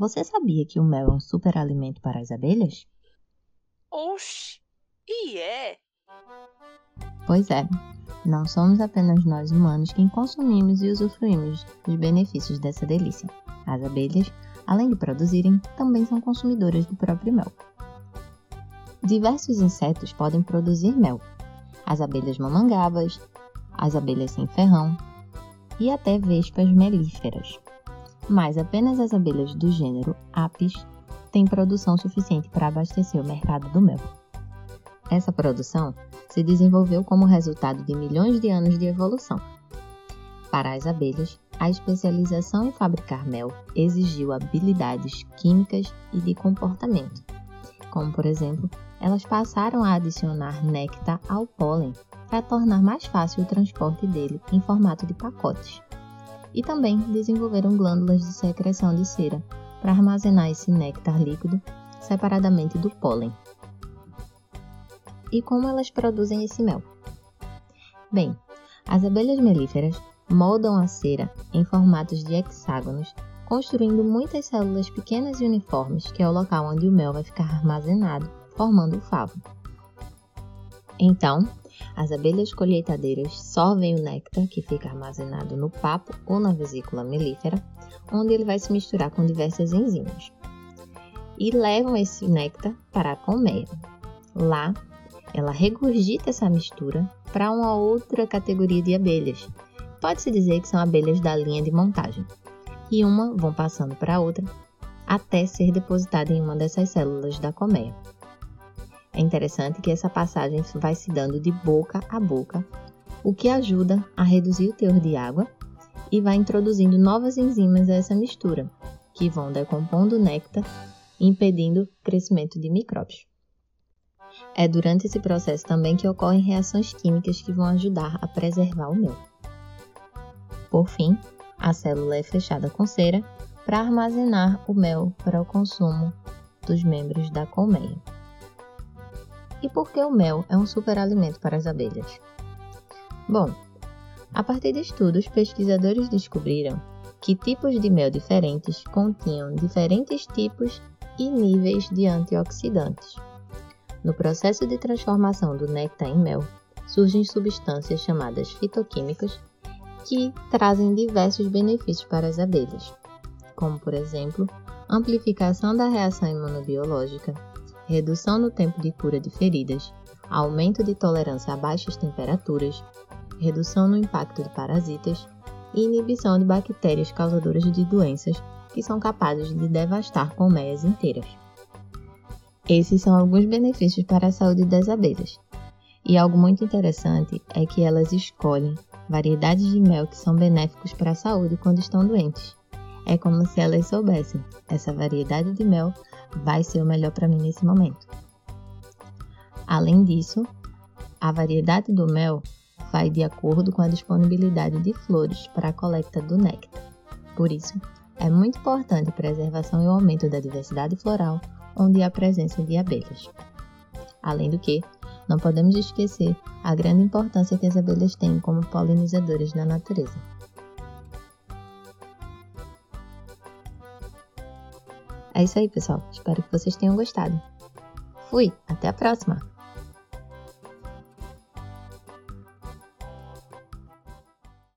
Você sabia que o mel é um superalimento para as abelhas? Oxi, e é? Pois é, não somos apenas nós humanos quem consumimos e usufruímos dos benefícios dessa delícia. As abelhas, além de produzirem, também são consumidoras do próprio mel. Diversos insetos podem produzir mel. As abelhas mamangabas, as abelhas sem ferrão e até vespas melíferas. Mas apenas as abelhas do gênero Apis têm produção suficiente para abastecer o mercado do mel. Essa produção se desenvolveu como resultado de milhões de anos de evolução. Para as abelhas, a especialização em fabricar mel exigiu habilidades químicas e de comportamento, como por exemplo, elas passaram a adicionar néctar ao pólen para tornar mais fácil o transporte dele em formato de pacotes. E também desenvolveram glândulas de secreção de cera para armazenar esse néctar líquido separadamente do pólen. E como elas produzem esse mel? Bem, as abelhas melíferas moldam a cera em formatos de hexágonos, construindo muitas células pequenas e uniformes, que é o local onde o mel vai ficar armazenado, formando o favo. Então, as abelhas colheitadeiras sorvem o néctar que fica armazenado no papo ou na vesícula melífera, onde ele vai se misturar com diversas enzimas. E levam esse néctar para a colmeia. Lá, ela regurgita essa mistura para uma outra categoria de abelhas. Pode-se dizer que são abelhas da linha de montagem. E uma vão passando para outra até ser depositada em uma dessas células da colmeia. É interessante que essa passagem vai se dando de boca a boca, o que ajuda a reduzir o teor de água e vai introduzindo novas enzimas a essa mistura, que vão decompondo o néctar, impedindo o crescimento de micróbios. É durante esse processo também que ocorrem reações químicas que vão ajudar a preservar o mel. Por fim, a célula é fechada com cera para armazenar o mel para o consumo dos membros da colmeia. E por que o mel é um superalimento para as abelhas? Bom, a partir de estudos, pesquisadores descobriram que tipos de mel diferentes continham diferentes tipos e níveis de antioxidantes. No processo de transformação do néctar em mel, surgem substâncias chamadas fitoquímicas que trazem diversos benefícios para as abelhas, como por exemplo, amplificação da reação imunobiológica, redução no tempo de cura de feridas, aumento de tolerância a baixas temperaturas, redução no impacto de parasitas e inibição de bactérias causadoras de doenças que são capazes de devastar colmeias inteiras. Esses são alguns benefícios para a saúde das abelhas. E algo muito interessante é que elas escolhem variedades de mel que são benéficos para a saúde quando estão doentes. É como se elas soubessem: essa variedade de mel vai ser o melhor para mim nesse momento. Além disso, a variedade do mel vai de acordo com a disponibilidade de flores para a coleta do néctar. Por isso, é muito importante a preservação e o aumento da diversidade floral onde há presença de abelhas. Além do que, não podemos esquecer a grande importância que as abelhas têm como polinizadoras na natureza. É isso aí, pessoal. Espero que vocês tenham gostado. Fui, até a próxima!